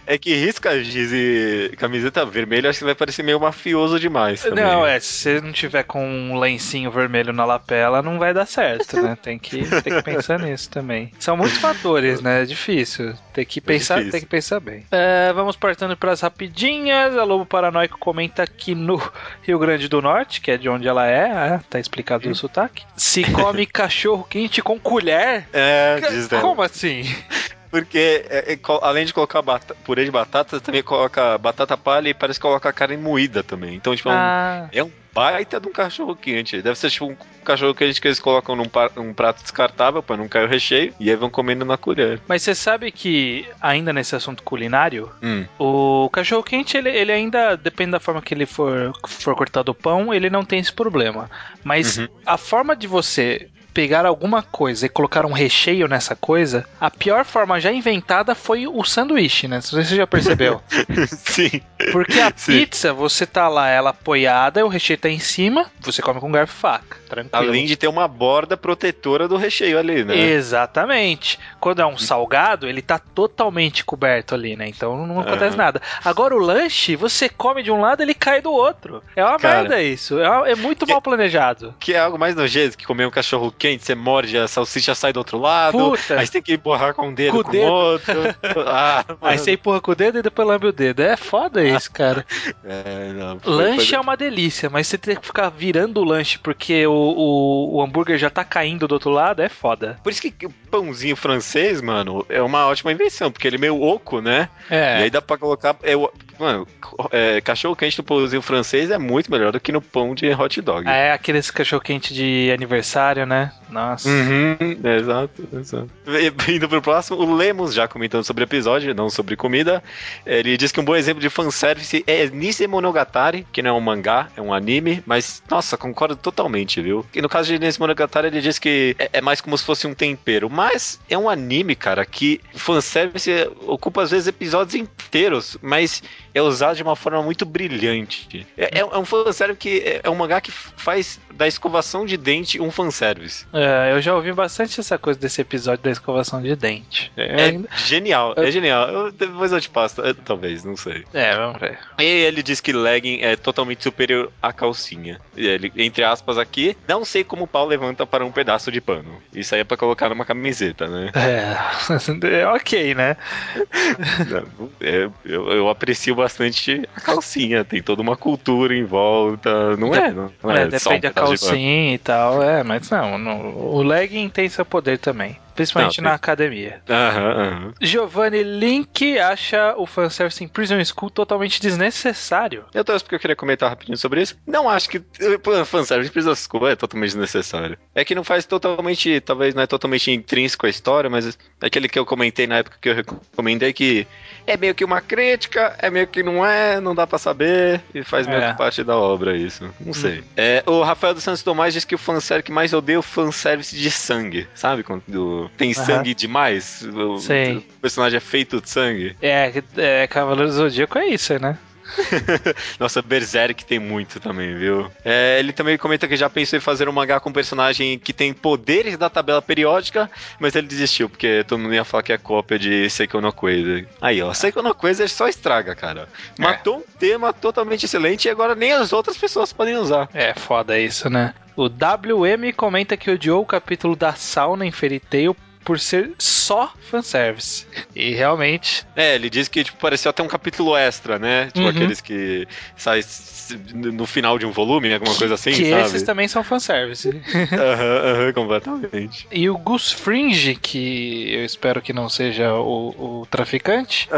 É, é que risca giz e camiseta vermelha, acho que vai parecer meio mafioso demais. Também. Não, é, se você não tiver com um lencinho vermelho na lapela, não vai dar certo, né? Tem que, tem que pensar nisso também. São muitos fatores, né? É difícil. Tem que pensar, difícil. tem que pensar bem. É, vamos partando para as rapidinhas. A Lobo Paranoico comenta que no Rio Grande do Norte, que é de onde ela é, ah, tá explicado o sotaque, se come cachorro quente com colher. É, diz ela. Como assim? Porque é, é, além de colocar purê de batata, também coloca batata palha e parece que coloca carne moída também. Então, tipo, é um- Ah, é um baita de um cachorro quente. Deve ser tipo um cachorro quente que eles colocam num, num prato descartável pra não cair o recheio e aí vão comendo na colher. mas você sabe que, ainda nesse assunto culinário, Hum. O cachorro quente, ele, ele ainda, depende da forma que ele for, for cortado o pão, ele não tem esse problema. Mas Uhum. a forma de você pegar alguma coisa e colocar um recheio nessa coisa, a pior forma já inventada foi o sanduíche, né? Não sei se você já percebeu. Sim. Porque a Sim. pizza, você tá lá, ela apoiada, o recheio tá em cima, você come com garfo e faca. Tranquilo. Além de ter uma borda protetora do recheio ali, né? Exatamente. Quando é um salgado, ele tá totalmente coberto ali, né? Então não acontece Aham. nada. Agora o lanche, você come de um lado, ele cai do outro. É uma Cara, merda isso. É, é muito mal planejado. Que é algo mais nojento que comer um cachorro quente, você morde, a salsicha sai do outro lado, Puta. aí você tem que borrar com um dedo Com o com, dedo. o outro. ah, Aí você empurra com o dedo e depois lambe o dedo. É foda isso, cara. É, não, foi- Lanche foi- é uma delícia, mas você ter que ficar virando o lanche porque o, o, o hambúrguer já tá caindo do outro lado, é foda. Por isso que o pãozinho francês, mano, é uma ótima invenção, porque ele é meio oco, né? E É. aí dá pra colocar. É, o- mano, é, cachorro quente no pãozinho francês é muito melhor do que no pão de hot dog. É aqueles cachorro quente de aniversário, né? Nossa. Uhum, exato, exato. E- Indo pro próximo, o Lemos, já comentando sobre episódio, não sobre comida, ele diz que um bom exemplo de fanservice é Nise Monogatari, que não é um mangá, é um anime, mas, nossa, concordo totalmente, viu? E no caso de Nise Monogatari, ele diz que é, é mais como se fosse um tempero, mas é um anime, cara, que o fanservice ocupa às vezes episódios inteiros, mas é usado de uma forma muito brilhante. É, é, é um fanservice que é, é um mangá que faz da escovação de dente um fanservice. É, eu já ouvi bastante essa coisa desse episódio da escovação de dente. É, É genial, é genial. Eu- depois eu te passo, eh, talvez, não sei. é, vamos ver. E ele diz que legging é totalmente superior à calcinha. E Ele, entre aspas aqui, não sei como o pau levanta para um pedaço de pano. Isso aí é pra colocar numa camiseta, né? É, é ok, né? É, eu, eu aprecio bastante a calcinha. Tem toda uma cultura em volta. Não é? Não, não É, é um depende da pedaço de calcinha e tal, é, mas não, não, o legging tem seu poder também. Principalmente Não, na tem- academia. Aham, aham. Giovanni Link acha o fanservice em Prison School totalmente desnecessário. Eu torço porque eu queria comentar rapidinho sobre isso. Não acho que pô, fanservice precisa School é totalmente desnecessário. É que não faz totalmente, talvez não é totalmente intrínseco à história, mas é aquele que eu comentei na época que eu recomendei que é meio que uma crítica, é meio que não é, não dá pra saber, e faz meio É. que parte da obra isso. Não sei. É, o Rafael dos Santos Tomás diz que o fanservice que mais odeia é o fanservice de sangue, sabe? Quando tem sangue demais, o, Sei. o personagem é feito de sangue. É, é Cavaleiro do Zodíaco é isso, né? Nossa, Berserk tem muito também, viu? É, ele também comenta que já pensou em fazer um mangá com um personagem que tem poderes da tabela periódica, mas ele desistiu, porque todo mundo ia falar que é cópia de Seiko no Quasar. Aí, ó, Seiko no Quasar só estraga, cara. Matou um tema totalmente excelente e agora nem as outras pessoas podem usar. É foda isso, né? O WM comenta que odiou o capítulo da sauna em Fairy Tail por ser só fanservice. E realmente, É, ele disse que tipo, pareceu até um capítulo extra, né? Tipo Uhum. aqueles que saem no final de um volume, alguma coisa assim, que sabe? esses também são fanservice. Aham, aham, completamente. E o Gus Fringe, que eu espero que não seja o, o traficante,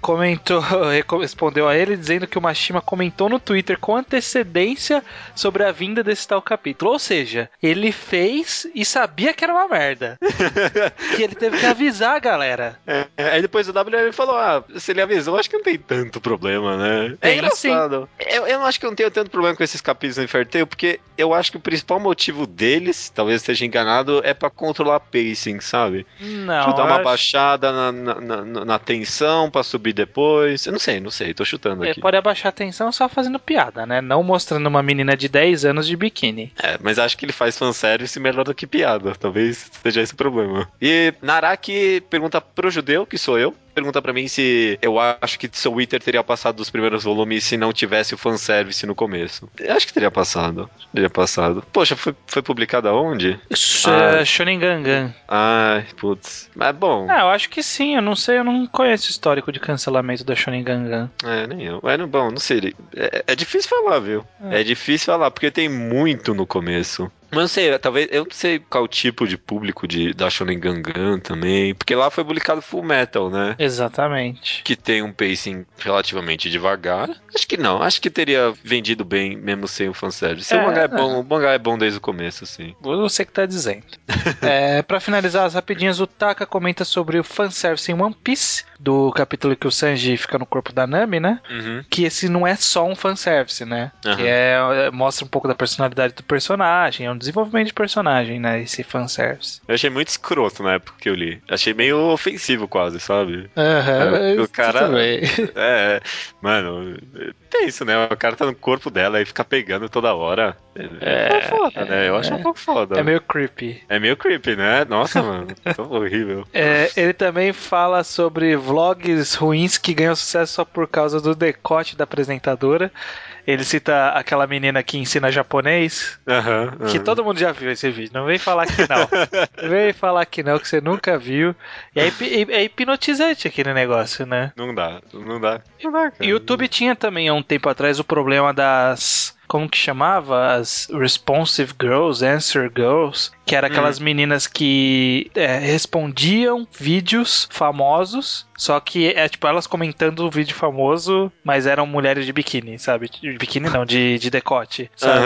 comentou, respondeu a ele dizendo que o Mashima comentou no Twitter com antecedência sobre a vinda desse tal capítulo. Ou seja, ele fez e sabia que era uma merda. que ele teve que avisar a galera. É, aí depois o WM falou: Ah, se ele avisou, acho que não tem tanto problema, né? Tem, é engraçado. Eu, eu não acho que eu não tenho tanto problema com esses capítulos no Inferteio, porque eu acho que o principal motivo deles, talvez esteja enganado, é pra controlar pacing, sabe? Não, tipo, dar uma acho- baixada na, na, na- na tensão pra subir depois. Eu não sei, não sei, tô chutando Ele aqui. pode abaixar a atenção só fazendo piada, né? Não mostrando uma menina de 10 anos de biquíni. É, mas acho que ele faz fanservice melhor do que piada. Talvez seja esse o problema. E Naraki pergunta pro judeu, que sou eu. Pergunta pra mim se eu acho que Soul Eater teria passado dos primeiros volumes se não tivesse o fanservice no começo. Eu acho que teria passado. Teria passado. Poxa, foi, foi publicado aonde? Isso Ah. é Shonen Gangan. Ai, putz. Mas bom. Ah, eu acho que sim, eu não sei, eu não conheço o histórico de cancelamento da Shonen Gangan. É, nem eu. É, bom, não sei. É, é difícil falar, viu? É. difícil falar, porque tem muito no começo. Mas não sei, talvez. Eu não sei qual tipo de público de, da Shonen Gangan também. Porque lá foi publicado Full Metal, né? Exatamente. Que tem um pacing relativamente devagar. Acho que não. Acho que teria vendido bem, mesmo sem o fanservice. É, o, mangá é é. bom, o mangá é bom desde o começo, assim. Você que tá dizendo. é, pra finalizar as rapidinhas, o Taka comenta sobre o fanservice em One Piece, do capítulo que o Sanji fica no corpo da Nami, né? Uhum. Que esse não é só um fanservice, né? Aham. Que é, é- mostra um pouco da personalidade do personagem, é um desenvolvimento de personagem, né? Esse fanservice. Eu achei muito escroto na época que eu li. Achei meio ofensivo quase, sabe? É, o cara-. É, mano, tem isso, né? O cara tá no corpo dela e fica pegando toda hora. É, É, foda, né? Eu acho um pouco foda. É meio creepy. É meio creepy, né? Nossa, mano, tão horrível. É, ele também fala sobre vlogs ruins que ganham sucesso só por causa do decote da apresentadora. Ele cita aquela menina que ensina japonês, que todo mundo já viu esse vídeo. Não vem falar que não. vem falar que não, que você nunca viu. E é, é hipnotizante aquele negócio, né? Não dá, não dá. Não dá, cara. YouTube tinha também há um tempo atrás o problema das. Como que chamava? As Responsive Girls, Answer Girls, que era aquelas meninas que é, respondiam vídeos famosos, só que é tipo elas comentando o vídeo famoso, mas eram mulheres de biquíni, sabe? De biquíni não, de, de decote, sabe?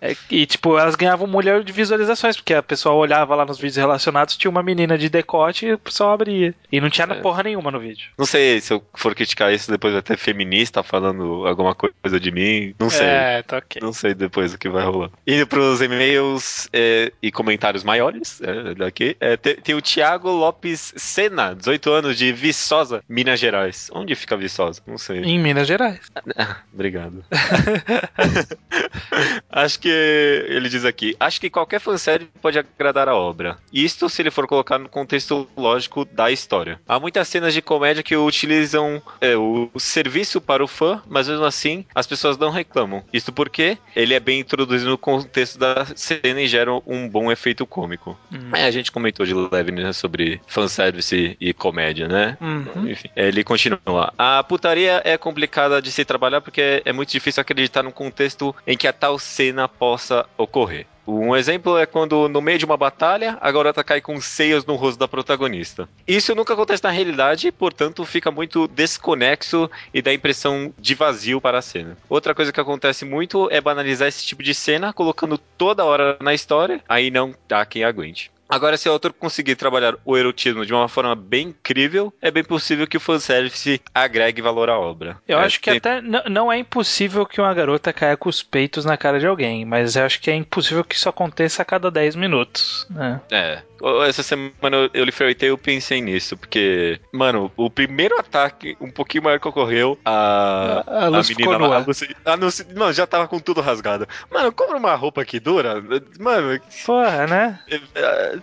É, e tipo, elas ganhavam um mulher de visualizações, porque a pessoa olhava lá nos vídeos relacionados, tinha uma menina de decote e o pessoal abria. E não tinha É. porra nenhuma no vídeo. Não sei se eu for criticar isso, depois ter feminista falando alguma coisa de mim. Não sei. É, tá ok. Não sei depois o que vai rolar. Indo pros e-mails é, e comentários maiores é, daqui. é, tem, tem o Thiago Lopes Sena, 18 anos, de Viçosa, Minas Gerais. Onde fica Viçosa? Não sei. Em Minas Gerais. Obrigado. acho que ele diz aqui: acho que qualquer fanservice pode agradar a obra. Isto se ele for colocar no contexto lógico da história. Há muitas cenas de comédia que utilizam é, o, o serviço para o fã, mas mesmo assim as pessoas não reclamam. Isto porque ele é bem introduzido no contexto da cena e gera um bom efeito cômico. Hum. É, a gente comentou de leve né, sobre fanservice e comédia, né? Uhum. Enfim, ele continua. A putaria é complicada de se trabalhar porque é muito difícil acreditar num contexto em que a tal cena possa ocorrer. Um exemplo é quando, no meio de uma batalha, a garota cai com seios no rosto da protagonista. Isso nunca acontece na realidade, portanto, fica muito desconexo e dá impressão de vazio para a cena. Outra coisa que acontece muito é banalizar esse tipo de cena, colocando toda hora na história, aí não dá quem aguente. Agora, se o autor conseguir trabalhar o erotismo de uma forma bem incrível, é bem possível que o fanservice agregue valor à obra. Eu É, acho que tem- até não é impossível que uma garota caia com os peitos na cara de alguém, mas eu acho que é impossível que isso aconteça a cada 10 minutos. né? É. Essa semana eu- li Fairy Tail e eu pensei nisso, porque, mano, o primeiro ataque um pouquinho maior que ocorreu, a, A- a Lucy ficou lá, a Lucy, a Lucy- mano, já tava com tudo rasgado. Mano, compra uma roupa que dura. Mano, Porra, né?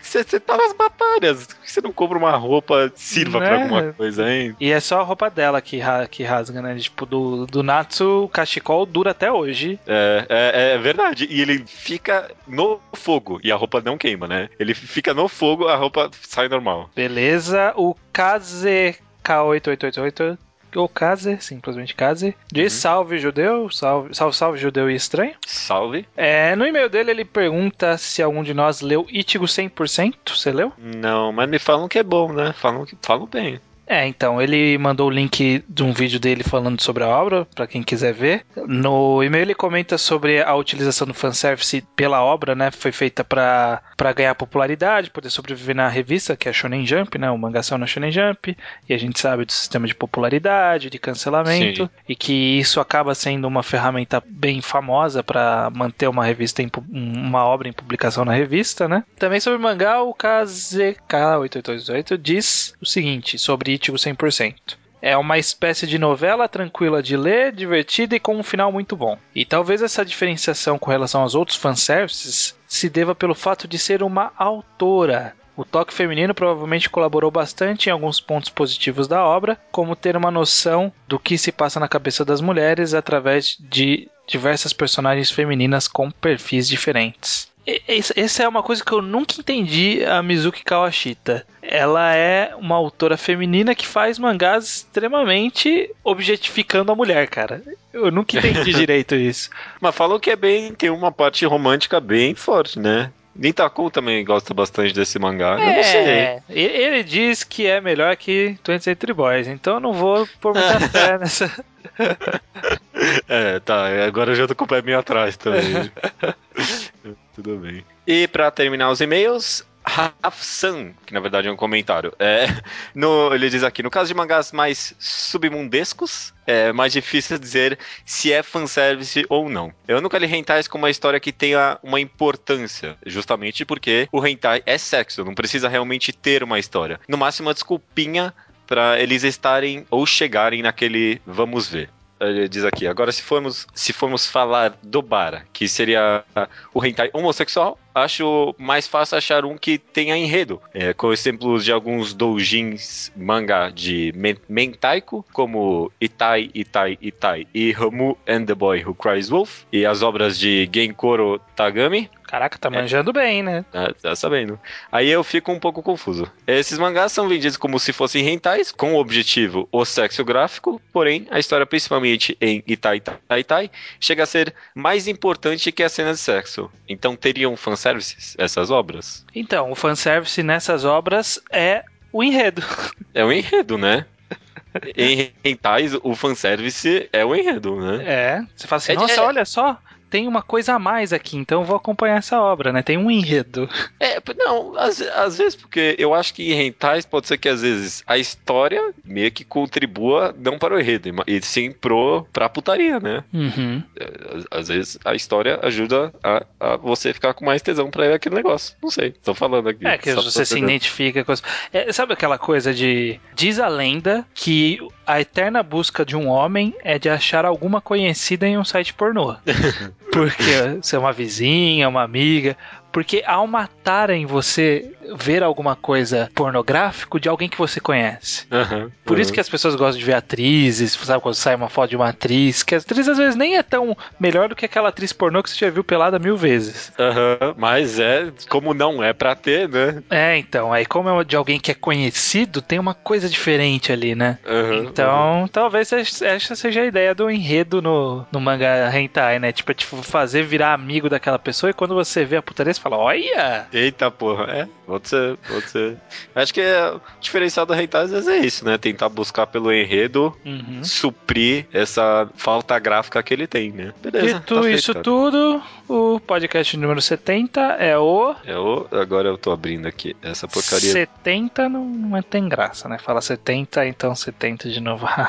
Você tá nas batalhas. Por que você não compra uma roupa que sirva pra Né? alguma coisa, hein? E é só a roupa dela que, ra- que rasga, né? Tipo, do, do Natsu, o cachecol dura até hoje. É, é, é verdade. E ele fica no fogo e a roupa não queima, né? Ele fica no fogo, a roupa sai normal. Beleza. O Kaze K8888. Ou Kaze, simplesmente Kaze. Diz salve judeu, salve, salve, salve judeu e estranho. Salve. É, no e-mail dele ele pergunta se algum de nós leu Ichigo 100%. Você leu? Não, mas me falam que é bom, né? Falam, que, falam bem. É, então, ele mandou o link de um vídeo dele falando sobre a obra, pra quem quiser ver. No e-mail ele comenta sobre a utilização do fanservice pela obra, né? Foi feita pra pra ganhar popularidade, poder sobreviver na revista, que é a Shonen Jump, né? O mangá saiu na Shonen Jump. E a gente sabe do sistema de popularidade, de cancelamento. Sim. E que isso acaba sendo uma ferramenta bem famosa pra manter uma revista, em uma obra em publicação na revista, né? Também sobre o mangá, o KZK8888 diz o seguinte sobre Ichigo 100%. É uma espécie de novela tranquila de ler, divertida e com um final muito bom. E talvez essa diferenciação com relação aos outros fanservices se deva pelo fato de ser uma autora. O toque feminino provavelmente colaborou bastante em alguns pontos positivos da obra, como ter uma noção do que se passa na cabeça das mulheres através de diversas personagens femininas com perfis diferentes. Essa é uma coisa que eu nunca entendi a Mizuki Kawashita. Ela é uma autora feminina que faz mangás extremamente objetificando a mulher, cara. Eu nunca entendi direito isso. Mas falam que é bem. Tem uma parte romântica bem forte, né? Nitaku também gosta bastante desse mangá. Eu não sei. É, e- ele diz que é melhor que 20 Century Boys, então eu não vou pôr muita fé nessa. É, tá. Agora eu já tô com o pé meio atrás também. Tudo bem. E pra terminar os e-mails. Rafsan, que na verdade é um comentário. É, no, ele diz aqui: no caso de mangás mais submundescos, é mais difícil dizer se é fanservice ou não. Eu nunca li hentais com uma história que tenha uma importância, justamente porque o hentai é sexo, não precisa realmente ter uma história. No máximo, uma desculpinha pra eles estarem ou chegarem naquele vamos ver. Ele diz aqui, agora se formos, se formos falar do Bara, que seria o hentai homossexual, acho mais fácil achar um que tenha enredo, é, com exemplos de alguns doujins mangá de men Mentaiko, como Itai, Itai, Itai e Hamu and the Boy Who Cries Wolf, e as obras de Genkoro Tagami, Caraca, tá manjando bem, né? Tá, tá sabendo. Aí eu fico um pouco confuso. Esses mangás são vendidos como se fossem rentais, com o objetivo o sexo gráfico, porém a história, principalmente em Itai Itai Itai, chega a ser mais importante que a cena de sexo. Então teriam fanservices essas obras? Então, o fanservice nessas obras é o enredo. É um enredo, né? em rentais, o fanservice é o enredo, né? É. Você fala assim, É nossa, é- olha só, tem uma coisa a mais aqui, então eu vou acompanhar essa obra, né? Tem um enredo. É, não, às, às vezes, porque eu acho que em rentais pode ser que às vezes a história meio que contribua não para o enredo, e sim pro, pra putaria, né? Uhum. Às, às vezes a história ajuda a, a você ficar com mais tesão pra aquele negócio. Não sei, tô falando aqui. É que você se identifica com é, Sabe aquela coisa de. Diz a lenda que a eterna busca de um homem é de achar alguma conhecida em um site pornô. Porque você é uma vizinha, uma amiga. Porque ao matarem você ver alguma coisa pornográfico de alguém que você conhece. Aham, Por isso que as pessoas gostam de ver atrizes, sabe quando sai uma foto de uma atriz, que a atriz às vezes nem é tão melhor do que aquela atriz pornô que você já viu pelada mil vezes. Aham, mas é, como não é pra ter, né? É, então, aí como é de alguém que é conhecido, tem uma coisa diferente ali, né? Então, talvez essa seja a ideia do enredo no, no mangá hentai, né? Tipo, é, tipo, fazer virar amigo daquela pessoa e quando você vê a putaria, você fala, olha! Eita porra, é, pode ser, pode ser. Acho que é, o diferencial às vezes é isso, né? Tentar buscar pelo enredo Uhum. suprir essa falta gráfica que ele tem, né? Beleza. Dito tá feito, isso cara. tudo, o podcast número 70 é o... É o, agora eu tô abrindo aqui essa porcaria. 70 não, não tem graça, né? Fala 70, então 70 de novo.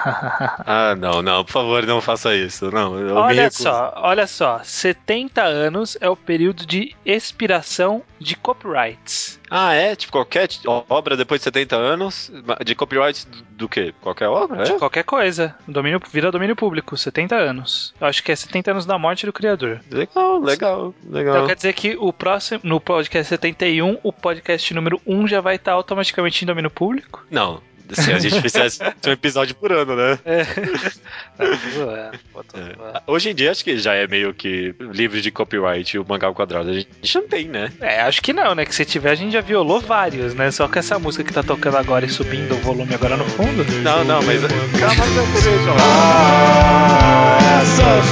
Ah, não, não, por favor, não faça isso. Não, olha só, olha só. 70 anos é o período de expiração de copyrights. Ah, é? Tipo, qualquer obra depois de 70 anos, de copyright do, do quê? Qualquer obra? De É? qualquer coisa. Domínio, vira domínio público, 70 anos. Eu acho que é 70 anos da morte do criador. Legal, legal, legal. Então quer dizer que o próximo, no podcast 71, o podcast número 1 já vai estar automaticamente em domínio público? Não, se a gente fizesse um episódio por ano, né? É. Tá, zoando, pô, zoando. É. Hoje em dia acho que já é meio que livre de copyright o mangá ao quadrado. A gente não tem, né? É, acho que não, né? Que se tiver, a gente já violou vários, né? Só com essa música que tá tocando agora e subindo o volume agora no fundo. Não, não, mas. Calma, não, veja Ah, essas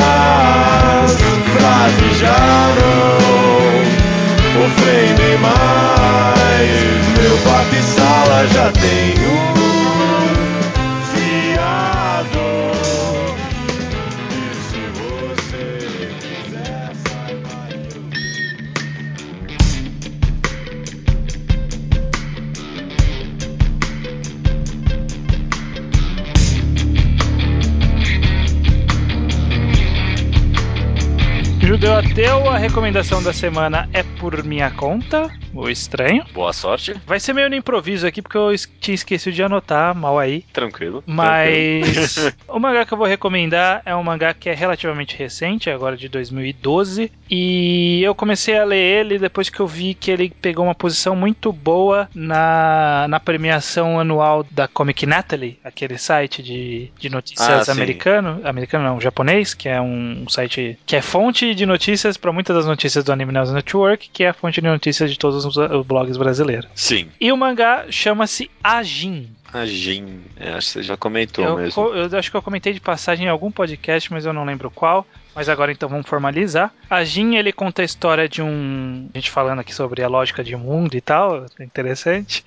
tuas frases já não ofendem mais. Meu bate-sala já tem um Ateu, a recomendação da semana é por minha conta, o estranho. Boa sorte, Vai ser meio no improviso aqui, porque eu tinha esquecido de anotar, mal aí. tranquilo. tranquilo. Mas o mangá que eu vou recomendar é um mangá que é relativamente recente, agora de 2012. E eu comecei a ler ele depois que eu vi que ele pegou uma posição muito boa na, na premiação anual da Comic Natalie, aquele site de, de notícias Ah, americano, americano não, japonês, que é um site que é fonte de notícias para muitas das notícias do Anime News Network, que é a fonte de notícias de todos os, os blogs brasileiros. Sim. E o mangá chama-se Ajin. A Jin, é, acho que você já comentou Eu, mesmo. co- eu acho que eu comentei de passagem em algum podcast, mas eu não lembro qual. Mas agora então vamos formalizar. A Jin, ele conta a história de um. A gente falando aqui sobre a lógica de mundo e tal, é interessante.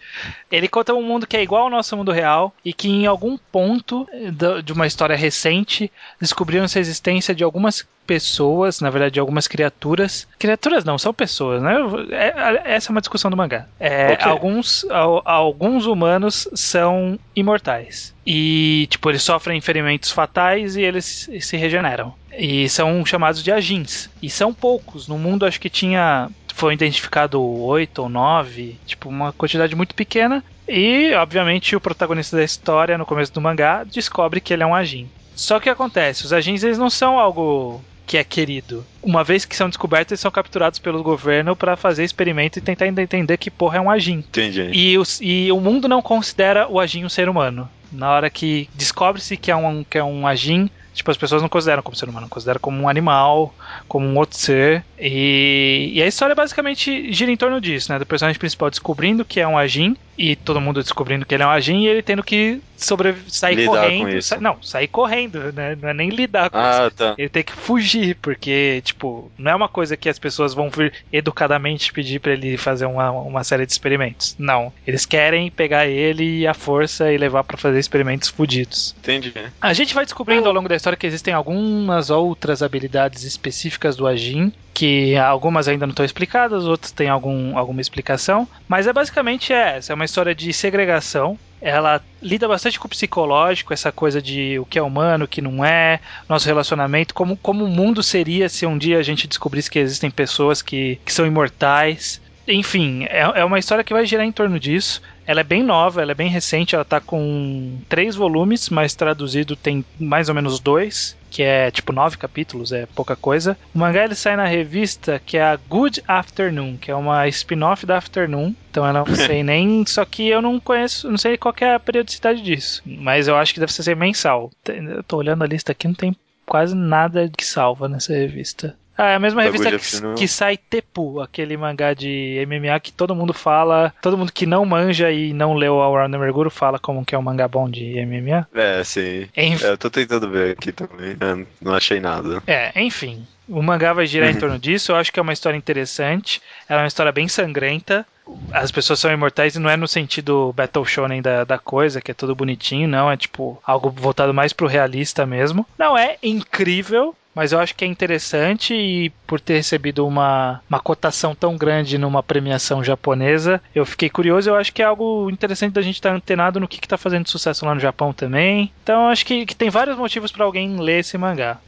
Ele conta um mundo que é igual ao nosso mundo real e que em algum ponto eh, de uma história recente descobriram-se a existência de algumas pessoas, na verdade de algumas criaturas. Criaturas não, são pessoas, né? É- essa é uma discussão do mangá. É, Ok. alguns, al- alguns humanos são imortais. E, tipo, eles sofrem ferimentos fatais e eles se regeneram. E são chamados de agins. E são poucos. No mundo acho que tinha. Foi identificado oito ou nove, tipo, uma quantidade muito pequena. E, obviamente, o protagonista da história, no começo do mangá, descobre que ele é um agin. Só que o que acontece? Os agins, eles não são algo que é querido. Uma vez que são descobertos, eles são capturados pelo governo para fazer experimento e tentar entender que porra é um agin. Entendi. E, os- e o mundo não considera o Agin um ser humano. Na hora que descobre-se que é um, que é um Agin, tipo, as pessoas não consideram como ser humano, consideram como um animal, como um outro ser. E, e a história basicamente gira em torno disso, né? Do personagem principal descobrindo que é um Agin, e todo mundo descobrindo que ele é um Agin, e ele tendo que sobre, sair Lidar correndo. isso. sa- não, sair correndo, né? Não é nem lidar com isso. Ah, tá. Ele tem que fugir, porque, tipo, não é uma coisa que as pessoas vão vir educadamente pedir pra ele fazer uma, uma série de experimentos. Não. Eles querem pegar ele e a força e levar pra fazer experimentos fudidos. Entendi. A gente vai descobrindo ao longo da história que existem algumas outras habilidades específicas do Ajin, que algumas ainda não estão explicadas, outras têm algum, alguma explicação, mas é basicamente essa, é uma história de segregação. Ela lida bastante com o psicológico, essa coisa de o que é humano, o que não é, nosso relacionamento, como, como o mundo seria se um dia a gente descobrisse que existem pessoas que, que são imortais. Enfim, é, é uma história que vai girar em torno disso. Ela é bem nova, ela é bem recente, ela tá com três volumes, mas traduzido tem mais ou menos dois, que é tipo nove capítulos, é pouca coisa. O mangá ele sai na revista que é a Good Afternoon, que é uma spin-off da Afternoon. Então eu não sei nem. Só que eu não conheço, não sei qual é a periodicidade disso. Mas eu acho que deve ser mensal. Eu tô olhando a lista aqui, não tem quase nada que salva nessa revista. Ah, é a mesma revista que, que sai Tepu, aquele mangá de MMA que todo mundo fala, todo mundo que não manja e não leu o Around the Merguro fala como que é um mangá bom de MMA. É, sim. Enfim, É, eu tô tentando ver aqui também. é, não achei nada. é, enfim. O mangá vai girar em torno disso. Eu acho que é uma história interessante. Ela é uma história bem sangrenta. As pessoas são imortais e não é no sentido Battle Shonen da, da coisa, que é tudo bonitinho, não. É tipo algo voltado mais pro realista mesmo. Não é incrível, mas eu acho que é interessante e por ter recebido uma, uma cotação tão grande numa premiação japonesa, eu fiquei curioso. Eu acho que é algo interessante da gente estar antenado no que, que tá fazendo sucesso lá no Japão também. Então acho que, que tem vários motivos para alguém ler esse mangá.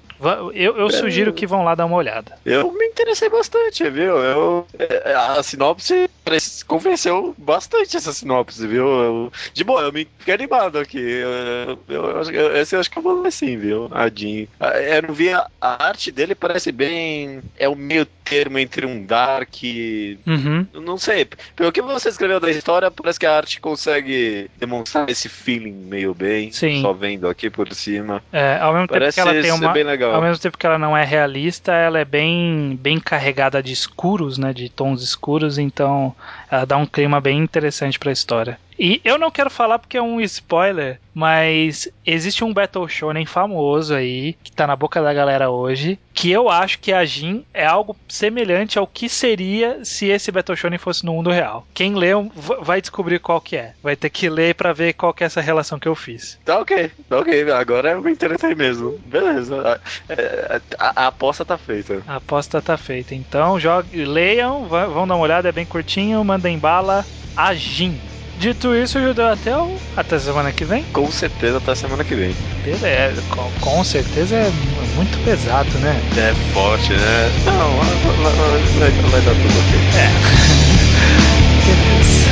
Eu, eu sugiro que vão lá dar uma olhada. Eu me interessei bastante, viu? Eu, é, a sinopse convenceu bastante essa sinopse, viu? Eu- de boa, eu me fiquei animado aqui. Eu, eu, acho que- esse eu acho que eu vou ler sim, viu? A Jean. Ah, Eu não vi a, a arte dele, parece bem. É o meio termo entre um dark. Uhum. eu Não sei, pelo que você escreveu da história, parece que a arte consegue demonstrar esse feeling meio bem. Sim. Só vendo aqui por cima. É, ao mesmo tempo Parece que ela tem ser uma. bem legal. Ao mesmo tempo que ela não é realista, ela é bem, bem carregada de escuros, né? De tons escuros, então ela dá um clima bem interessante pra história. E eu não quero falar porque é um spoiler, mas existe um Battle Shonen famoso aí, que tá na boca da galera hoje, que eu acho que a Jin é algo semelhante ao que seria se esse Battle Shonen fosse no mundo real. Quem v- vai descobrir qual que é. Vai ter que ler pra ver qual que é essa relação que eu fiz. Tá ok, tá ok. Agora eu me interessei mesmo. Beleza. A, a- a aposta tá feita. A aposta tá feita. Então, jogue, leiam, vão dar uma olhada, é bem curtinho, mandem bala, agim. Dito isso, Judeu até, o, até semana que vem. Com certeza até semana que vem. Beleza, com, com certeza é mu- muito pesado, né? É forte, né? Não, vai, vai- vai- vai dar tudo ok. Beleza.